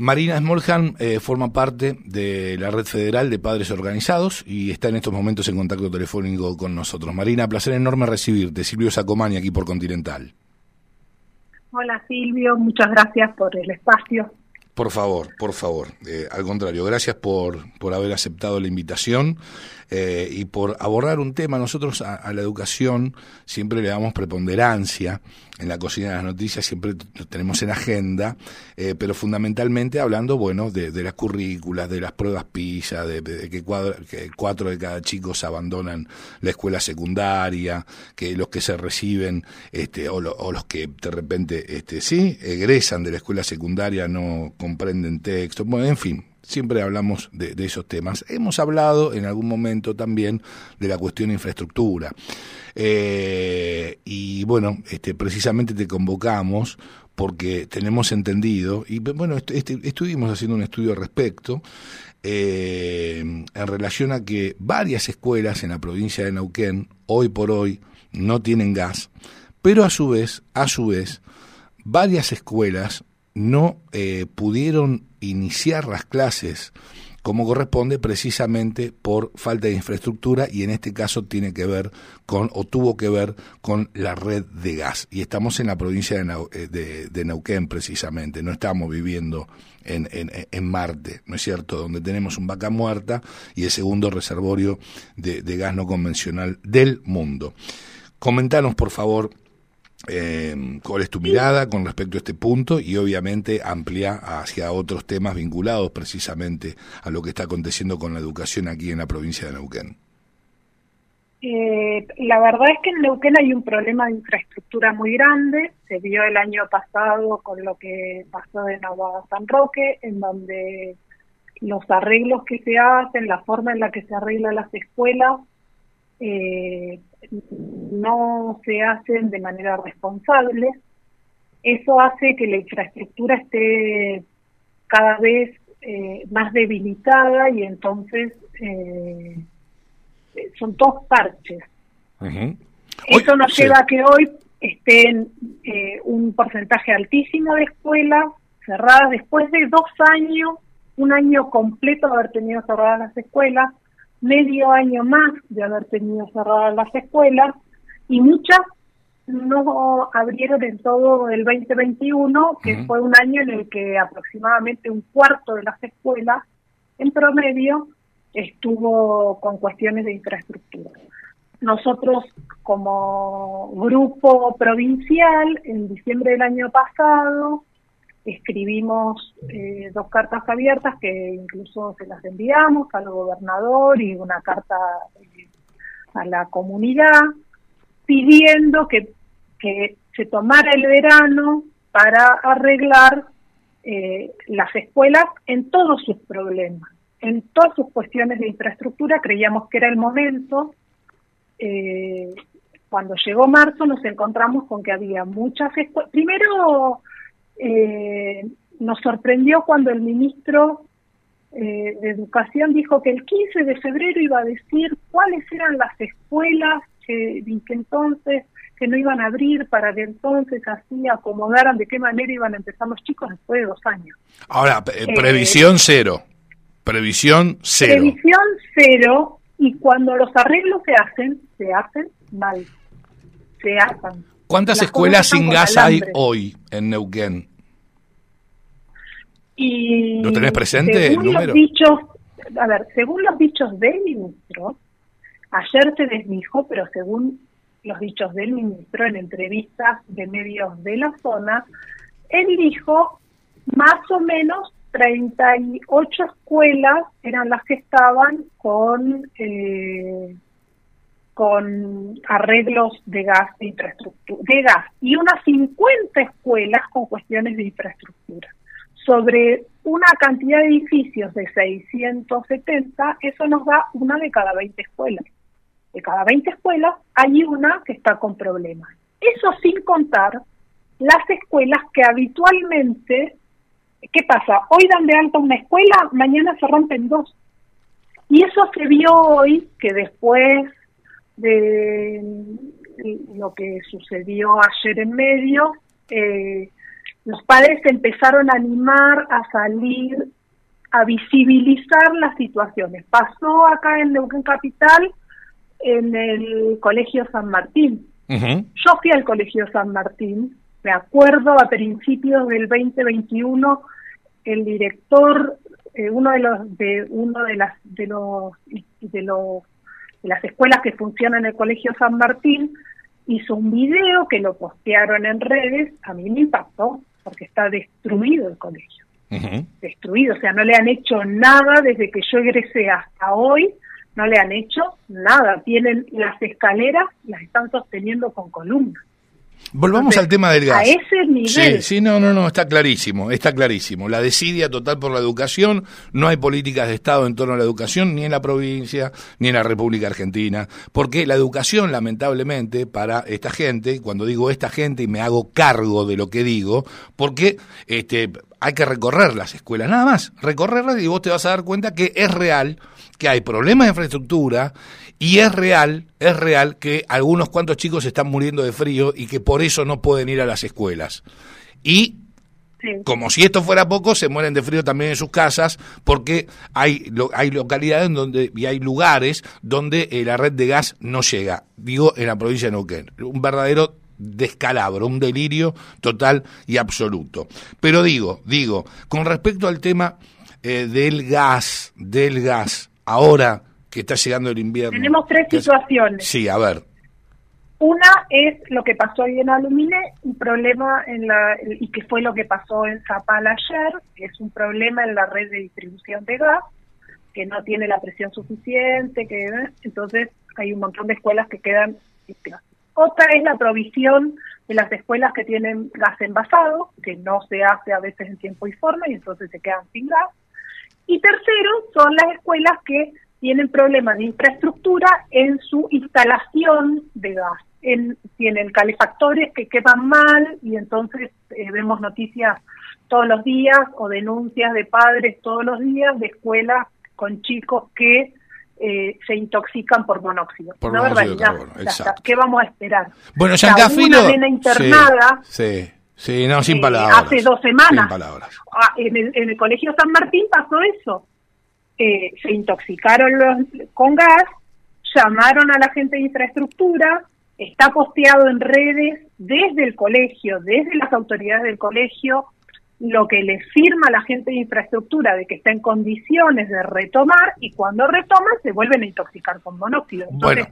Marina Smoljan eh, forma parte de la Red Federal de Padres Organizados y está en estos momentos en contacto telefónico con nosotros. Marina, placer enorme recibirte. Silvio Sacomani aquí por Continental. Hola Silvio, muchas gracias por el espacio. Por favor, por favor. Eh, al contrario, gracias por, por haber aceptado la invitación eh, y por abordar un tema. Nosotros a, la educación siempre le damos preponderancia en la cocina de las noticias, siempre lo tenemos en agenda, eh, pero fundamentalmente hablando, bueno, de, las currículas, de las pruebas PISA, de, que, cuatro de cada chico se abandonan la escuela secundaria, que los que se reciben, este, o, o los que de repente, este, sí, egresan de la escuela secundaria no comprenden texto, bueno, en fin, siempre hablamos de, esos temas. Hemos hablado en algún momento también de la cuestión de infraestructura. Eh, y bueno, este, precisamente te convocamos porque tenemos entendido, y bueno, este, estuvimos haciendo un estudio al respecto, eh, en relación a que varias escuelas en la provincia de Neuquén, hoy por hoy, no tienen gas, pero a su vez, a su vez, varias escuelas no eh, pudieron iniciar las clases como corresponde precisamente por falta de infraestructura y en este caso tiene que ver con o tuvo que ver con la red de gas. Y estamos en la provincia de, eh, Neuquén precisamente, no estamos viviendo en, en, Marte, ¿no es cierto? Donde tenemos un vaca muerta y el segundo reservorio de, de gas no convencional del mundo. Comentanos, por favor, eh, ¿Cuál es tu mirada con respecto a este punto? Y obviamente amplia hacia otros temas vinculados precisamente a lo que está aconteciendo con la educación aquí en la provincia de Neuquén. Eh, la verdad es que en Neuquén hay un problema de infraestructura muy grande. Se vio el año pasado con lo que pasó en Aguada San Roque, en donde los arreglos que se hacen, la forma en la que se arreglan las escuelas, eh, no se hacen de manera responsable. Eso hace que la infraestructura esté cada vez eh, más debilitada y entonces eh, son dos parches. Eso nos lleva a que hoy estén eh, un porcentaje altísimo de escuelas cerradas después de dos años, un año completo de haber tenido cerradas las escuelas, medio año más de haber tenido cerradas las escuelas y muchas no abrieron en todo el 2021, que fue un año en el que aproximadamente un cuarto de las escuelas en promedio estuvo con cuestiones de infraestructura. Nosotros como grupo provincial, en diciembre del año pasado, escribimos eh, dos cartas abiertas que incluso se las enviamos al gobernador y una carta eh, a la comunidad pidiendo que, que se tomara el verano para arreglar eh, las escuelas en todos sus problemas, en todas sus cuestiones de infraestructura. Creíamos que era el momento. cuando llegó marzo nos encontramos con que había muchas escuelas. Primero eh, nos sorprendió cuando el ministro eh, de Educación dijo que el 15 de febrero iba a decir cuáles eran las escuelas que, que entonces que no iban a abrir para que entonces así acomodaran de qué manera iban a empezar los chicos después de dos años. Ahora, eh, previsión cero. Previsión cero. Previsión cero y cuando los arreglos se hacen, se hacen mal. Se hacen. ¿Cuántas escuelas sin gas hay hoy en Neuquén? Y ¿Lo tenés presente el número? dichos, a ver, según los dichos del ministro, ayer se desdijo, pero según los dichos del ministro en entrevistas de medios de la zona, él dijo más o menos 38 escuelas eran las que estaban con eh, con arreglos de gas de infraestructura de gas y unas 50 escuelas con cuestiones de infraestructura sobre una cantidad de edificios de 670, eso nos da una de cada 20 escuelas. De cada 20 escuelas hay una que está con problemas. Eso sin contar las escuelas que habitualmente, ¿qué pasa? Hoy dan de alta una escuela, mañana se rompen dos. Y eso se vio hoy, que después de lo que sucedió ayer en medio, eh, los padres se empezaron a animar a salir, a visibilizar las situaciones. Pasó acá en Neuquén Capital, en el Colegio San Martín. Yo fui al Colegio San Martín, me acuerdo a principios del 2021, el director, eh, uno de los de uno de las de los de los de las escuelas que funcionan en el Colegio San Martín hizo un video que lo postearon en redes, a mí me impactó porque está destruido el colegio. Destruido, o sea, no le han hecho nada desde que yo egresé hasta hoy, no le han hecho nada. Tienen las escaleras, las están sosteniendo con columnas. Volvamos al tema del gas. A ese nivel. Sí, sí, no, no, no, está clarísimo, está clarísimo. La desidia total por la educación, no hay políticas de Estado en torno a la educación, ni en la provincia, ni en la República Argentina, porque la educación, lamentablemente, para esta gente, cuando digo esta gente y me hago cargo de lo que digo, porque este, hay que recorrer las escuelas, nada más, recorrerlas y vos te vas a dar cuenta que es real que hay problemas de infraestructura y es real, es real que algunos cuantos chicos están muriendo de frío y que por eso no pueden ir a las escuelas. Y Como si esto fuera poco, se mueren de frío también en sus casas, porque hay, hay localidades donde, y hay lugares donde eh, la red de gas no llega. Digo, en la provincia de Neuquén. Un verdadero descalabro, un delirio total y absoluto. Pero digo, digo, con respecto al tema eh, del gas, del gas, ahora que está llegando el invierno. Tenemos tres situaciones. Sí, a ver. Una es lo que pasó hoy en Alumine, un problema en la y que fue lo que pasó en Zapal ayer, que es un problema en la red de distribución de gas, que no tiene la presión suficiente, que entonces hay un montón de escuelas que quedan Otra es la provisión de las escuelas que tienen gas envasado, que no se hace a veces en tiempo y forma y entonces se quedan sin gas. Y tercero, son las escuelas que tienen problemas de infraestructura en su instalación de gas. tienen calefactores que quedan mal y entonces eh, vemos noticias todos los días o denuncias de padres todos los días de escuelas con chicos que eh, se intoxican por monóxido. Por monóxido ¿Qué vamos a esperar? Bueno, Giancafilo... Una nena internada... sí Sí, no, sin eh, palabras. hace dos semanas. Ah, en, el, Colegio San Martín pasó eso. Eh, se intoxicaron los, con gas, llamaron a la gente de infraestructura, está posteado en redes desde el colegio, desde las autoridades del colegio, lo que le firma la gente de infraestructura de que está en condiciones de retomar y cuando retoman se vuelven a intoxicar con monóxido. Entonces,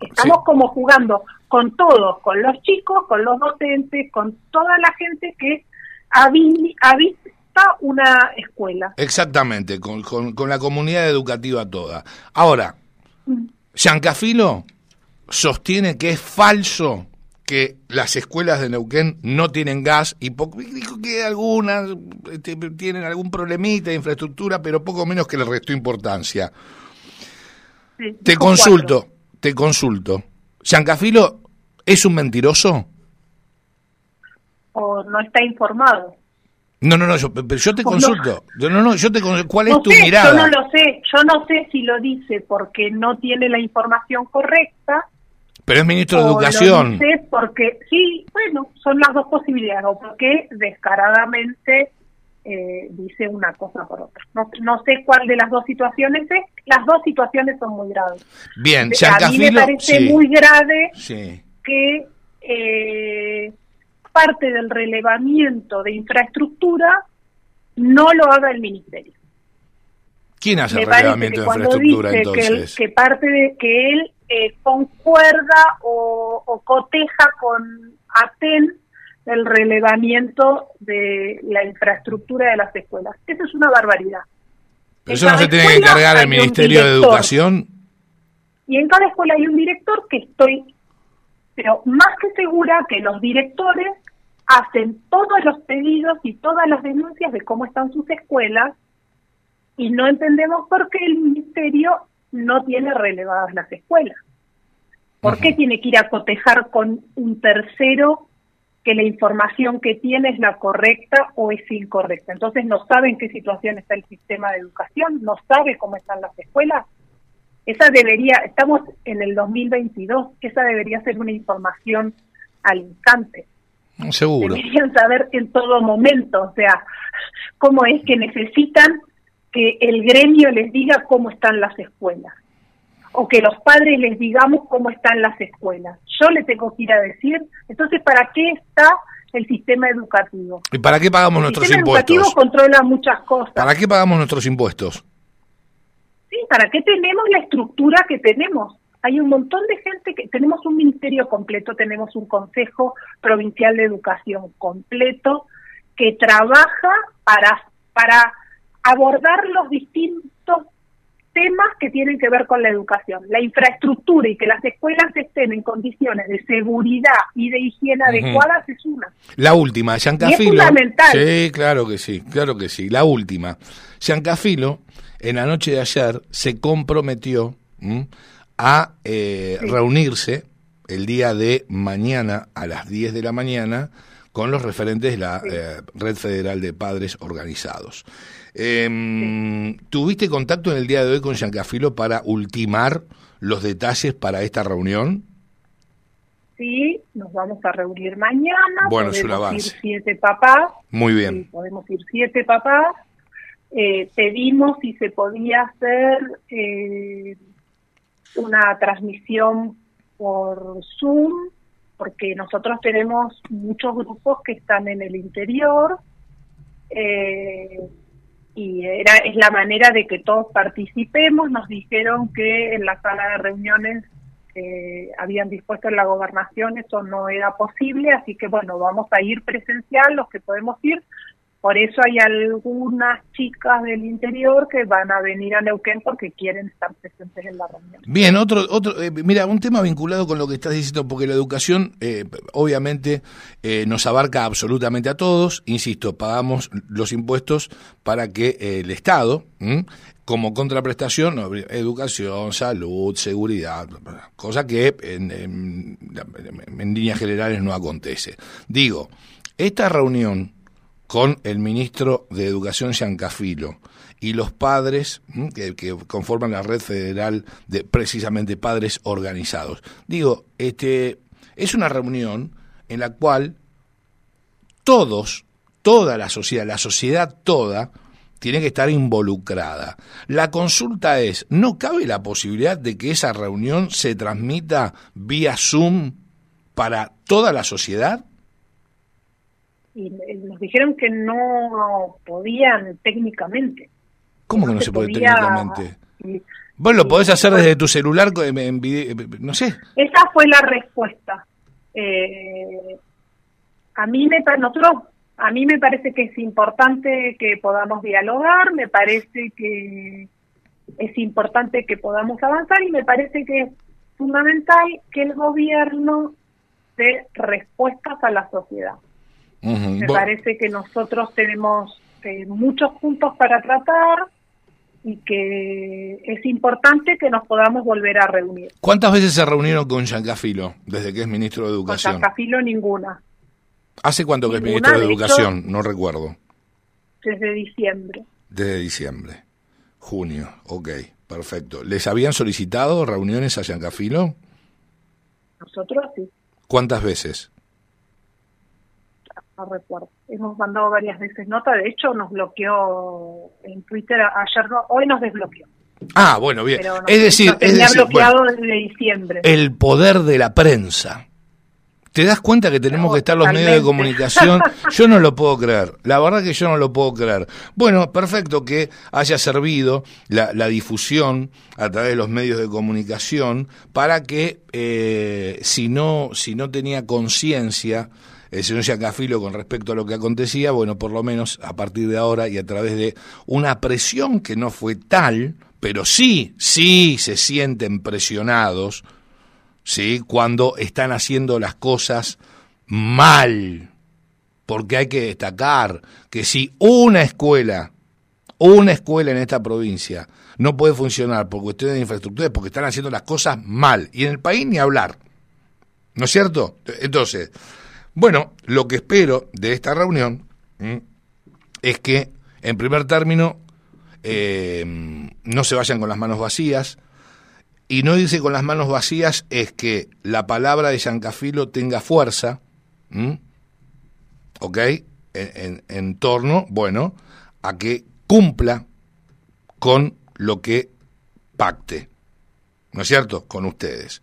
estamos como jugando con todos, con los chicos, con los docentes, con toda la gente que habita una escuela. Exactamente, con, con, la comunidad educativa toda. Ahora, mm. Giancafilo sostiene que es falso que las escuelas de Neuquén no tienen gas y que algunas este, tienen algún problemita de infraestructura, pero poco menos que le restó importancia. te consulto, te consulto. ¿Giancafilo es un mentiroso? ¿O no está informado? No, no, no, yo, pero yo te consulto. No, no, no, yo te ¿Cuál es tu mirada? Yo no lo sé, yo no sé si lo dice porque no tiene la información correcta pero es ministro de Educación. Lo porque, sí, bueno, son las dos posibilidades, o porque descaradamente eh, dice una cosa por otra. No, no sé cuál de las dos situaciones es, las dos situaciones son muy graves. Bien, A mí me parece muy grave que eh, parte del relevamiento de infraestructura no lo haga el ministerio. ¿Quién hace el relevamiento de infraestructura entonces? Que, que parte de que él eh, concuerda o, coteja con ATEN el relevamiento de la infraestructura de las escuelas. Eso es una barbaridad. eso no se tiene que encargar el Ministerio de Educación. Y en cada escuela hay un director que estoy, pero más que segura que los directores hacen todos los pedidos y todas las denuncias de cómo están sus escuelas y no entendemos por qué el ministerio no tiene relevadas las escuelas. ¿Por qué tiene que ir a cotejar con un tercero que la información que tiene es la correcta o es incorrecta? Entonces no sabe en qué situación está el sistema de educación, no sabe cómo están las escuelas. Esa debería, estamos en el 2022, esa debería ser una información al instante. Seguro. Deberían saber en todo momento, o sea, cómo es que necesitan que el gremio les diga cómo están las escuelas o que los padres les digamos cómo están las escuelas. Yo le tengo que ir a decir, entonces, ¿para qué está el sistema educativo? ¿Y para qué pagamos nuestros impuestos? El sistema educativo controla muchas cosas. ¿Para qué pagamos nuestros impuestos? Sí, ¿para qué tenemos la estructura que tenemos? Hay un montón de gente que tenemos un ministerio completo, tenemos un Consejo Provincial de Educación completo que trabaja para, para abordar los distintos temas que tienen que ver con la educación. La infraestructura y que las escuelas estén en condiciones de seguridad y de higiene adecuadas es una. La última, Giancafilo. es fundamental. Sí, claro que sí, claro que sí. La última. Giancafilo, en la noche de ayer, se comprometió a eh, reunirse el día de mañana a las 10 de la mañana con los referentes de la eh, Red Federal de Padres Organizados. Eh, ¿Tuviste contacto en el día de hoy con Giancafilo para ultimar los detalles para esta reunión? Sí, nos vamos a reunir mañana. Bueno, es un avance. Ir siete papás. Muy bien. podemos ir siete papás. Eh, pedimos si se podía hacer eh, una transmisión por Zoom, porque nosotros tenemos muchos grupos que están en el interior. Eh, y era es la manera de que todos participemos. Nos dijeron que en la sala de reuniones que habían dispuesto en la gobernación eso no era posible, así que bueno, vamos a ir presencial, los que podemos ir, por eso hay algunas chicas del interior que van a venir a Neuquén porque quieren estar presentes en la reunión. Bien, otro, otro, eh, mira, un tema vinculado con lo que estás diciendo, porque la educación eh, obviamente eh, nos abarca absolutamente a todos, insisto, pagamos los impuestos para que el Estado, como contraprestación, educación, salud, seguridad, cosa que en, en líneas generales no acontece. Digo, esta reunión con el ministro de Educación Giancafilo y los padres que, conforman la red federal de precisamente padres organizados. Digo, este es una reunión en la cual todos, toda la sociedad, la sociedad toda, tiene que estar involucrada. La consulta es, ¿no cabe la posibilidad de que esa reunión se transmita vía Zoom para toda la sociedad? Y nos dijeron que no podían técnicamente. ¿Cómo que no, se, puede técnicamente? Vos lo podés hacer desde tu celular, en, no sé. Esa fue la respuesta. Eh, a mí me nosotros a mí me parece que es importante que podamos dialogar, me parece que es importante que podamos avanzar y me parece que es fundamental que el gobierno dé respuestas a la sociedad. Me parece que nosotros tenemos eh, muchos puntos para tratar y que es importante que nos podamos volver a reunir. ¿Cuántas veces se reunieron con Giancafilo desde que es ministro de Educación? Con Giancafilo ninguna. ¿Hace cuánto que es ministro de, Educación? no recuerdo. Desde diciembre. Desde diciembre. Junio, ok, perfecto. ¿Les habían solicitado reuniones a Giancafilo? Nosotros sí. ¿Cuántas veces? Recuerdo. Hemos mandado varias veces nota, de hecho nos bloqueó en Twitter ayer, hoy nos desbloqueó. Ah, bueno, bien. es decir, es bloqueado desde diciembre. El poder de la prensa. ¿Te das cuenta que tenemos que estar los medios de comunicación? Yo no lo puedo creer, la verdad que yo no lo puedo creer. Bueno, perfecto que haya servido la, difusión a través de los medios de comunicación para que eh, si, no, si no tenía conciencia el señor Giacafilo con respecto a lo que acontecía, bueno, por lo menos a partir de ahora y a través de una presión que no fue tal, pero sí, sí se sienten presionados, ¿sí? Cuando están haciendo las cosas mal. Porque hay que destacar que si una escuela, una escuela en esta provincia no puede funcionar por cuestiones de infraestructura es porque están haciendo las cosas mal. Y en el país ni hablar. ¿No es cierto? Entonces, bueno, lo que espero de esta reunión es que, en primer término, eh, no se vayan con las manos vacías. Y no irse con las manos vacías es que la palabra de Giancafilo tenga fuerza ¿ok? En, en, torno, bueno, a que cumpla con lo que pacte, ¿no es cierto?, con ustedes.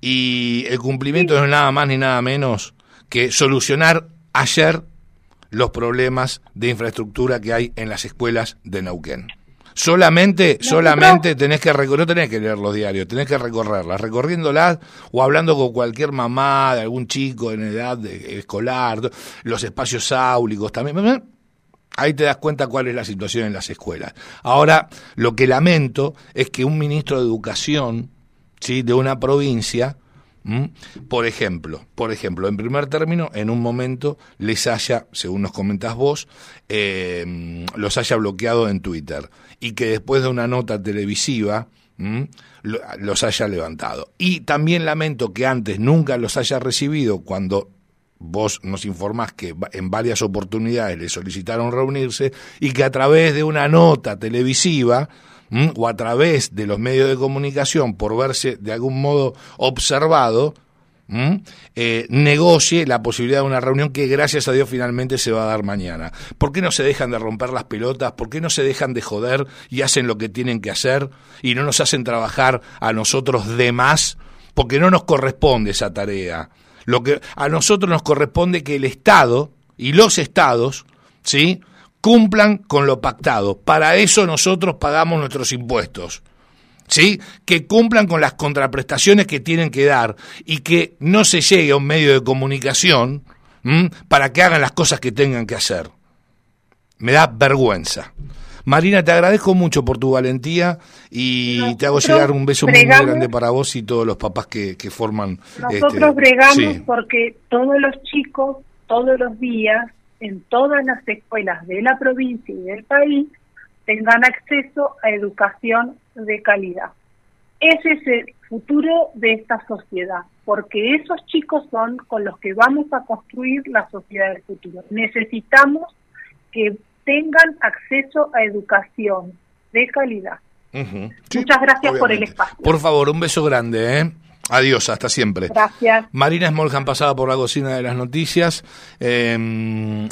Y el cumplimiento no es nada más ni nada menos que solucionar ayer los problemas de infraestructura que hay en las escuelas de Neuquén. Solamente, solamente tenés que recorrer, no tenés que leer los diarios, tenés que recorrerlas, recorriéndolas o hablando con cualquier mamá de algún chico en edad de, escolar, los espacios áulicos también. Ahí te das cuenta cuál es la situación en las escuelas. Ahora, lo que lamento es que un ministro de Educación, ¿sí? de una provincia, por ejemplo, por ejemplo, en primer término, en un momento les haya, según nos comentas vos, eh, los haya bloqueado en Twitter y que después de una nota televisiva los haya levantado. Y también lamento que antes nunca los haya recibido cuando vos nos informás que en varias oportunidades le solicitaron reunirse y que a través de una nota televisiva o a través de los medios de comunicación por verse de algún modo observado, eh, negocie la posibilidad de una reunión que gracias a Dios finalmente se va a dar mañana. ¿Por qué no se dejan de romper las pelotas? ¿Por qué no se dejan de joder y hacen lo que tienen que hacer y no nos hacen trabajar a nosotros de más? Porque no nos corresponde esa tarea. Lo que a nosotros nos corresponde que el Estado y los estados, ¿sí? Cumplan con lo pactado. Para eso nosotros pagamos nuestros impuestos. ¿Sí? Que cumplan con las contraprestaciones que tienen que dar y que no se llegue a un medio de comunicación para que hagan las cosas que tengan que hacer. Me da vergüenza. Marina, te agradezco mucho por tu valentía y te hago llegar un beso muy grande para vos y todos los papás que, forman. Nosotros este, bregamos porque todos los chicos, todos los días, en todas las escuelas de la provincia y del país tengan acceso a educación de calidad. Ese es el futuro de esta sociedad, porque esos chicos son con los que vamos a construir la sociedad del futuro. Necesitamos que tengan acceso a educación de calidad. Muchas gracias por el espacio. Por favor, un beso grande. ¿eh? Adiós, hasta siempre. Gracias. Marina Smoljan pasada por la cocina de las noticias. Eh,